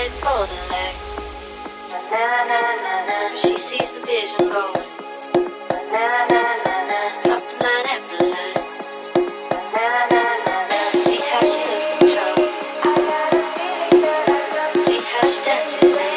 head for the lights. Na na na na she sees the vision going. Na na na na, up line after line. Na na na na, see how she looks in control. See how she dances.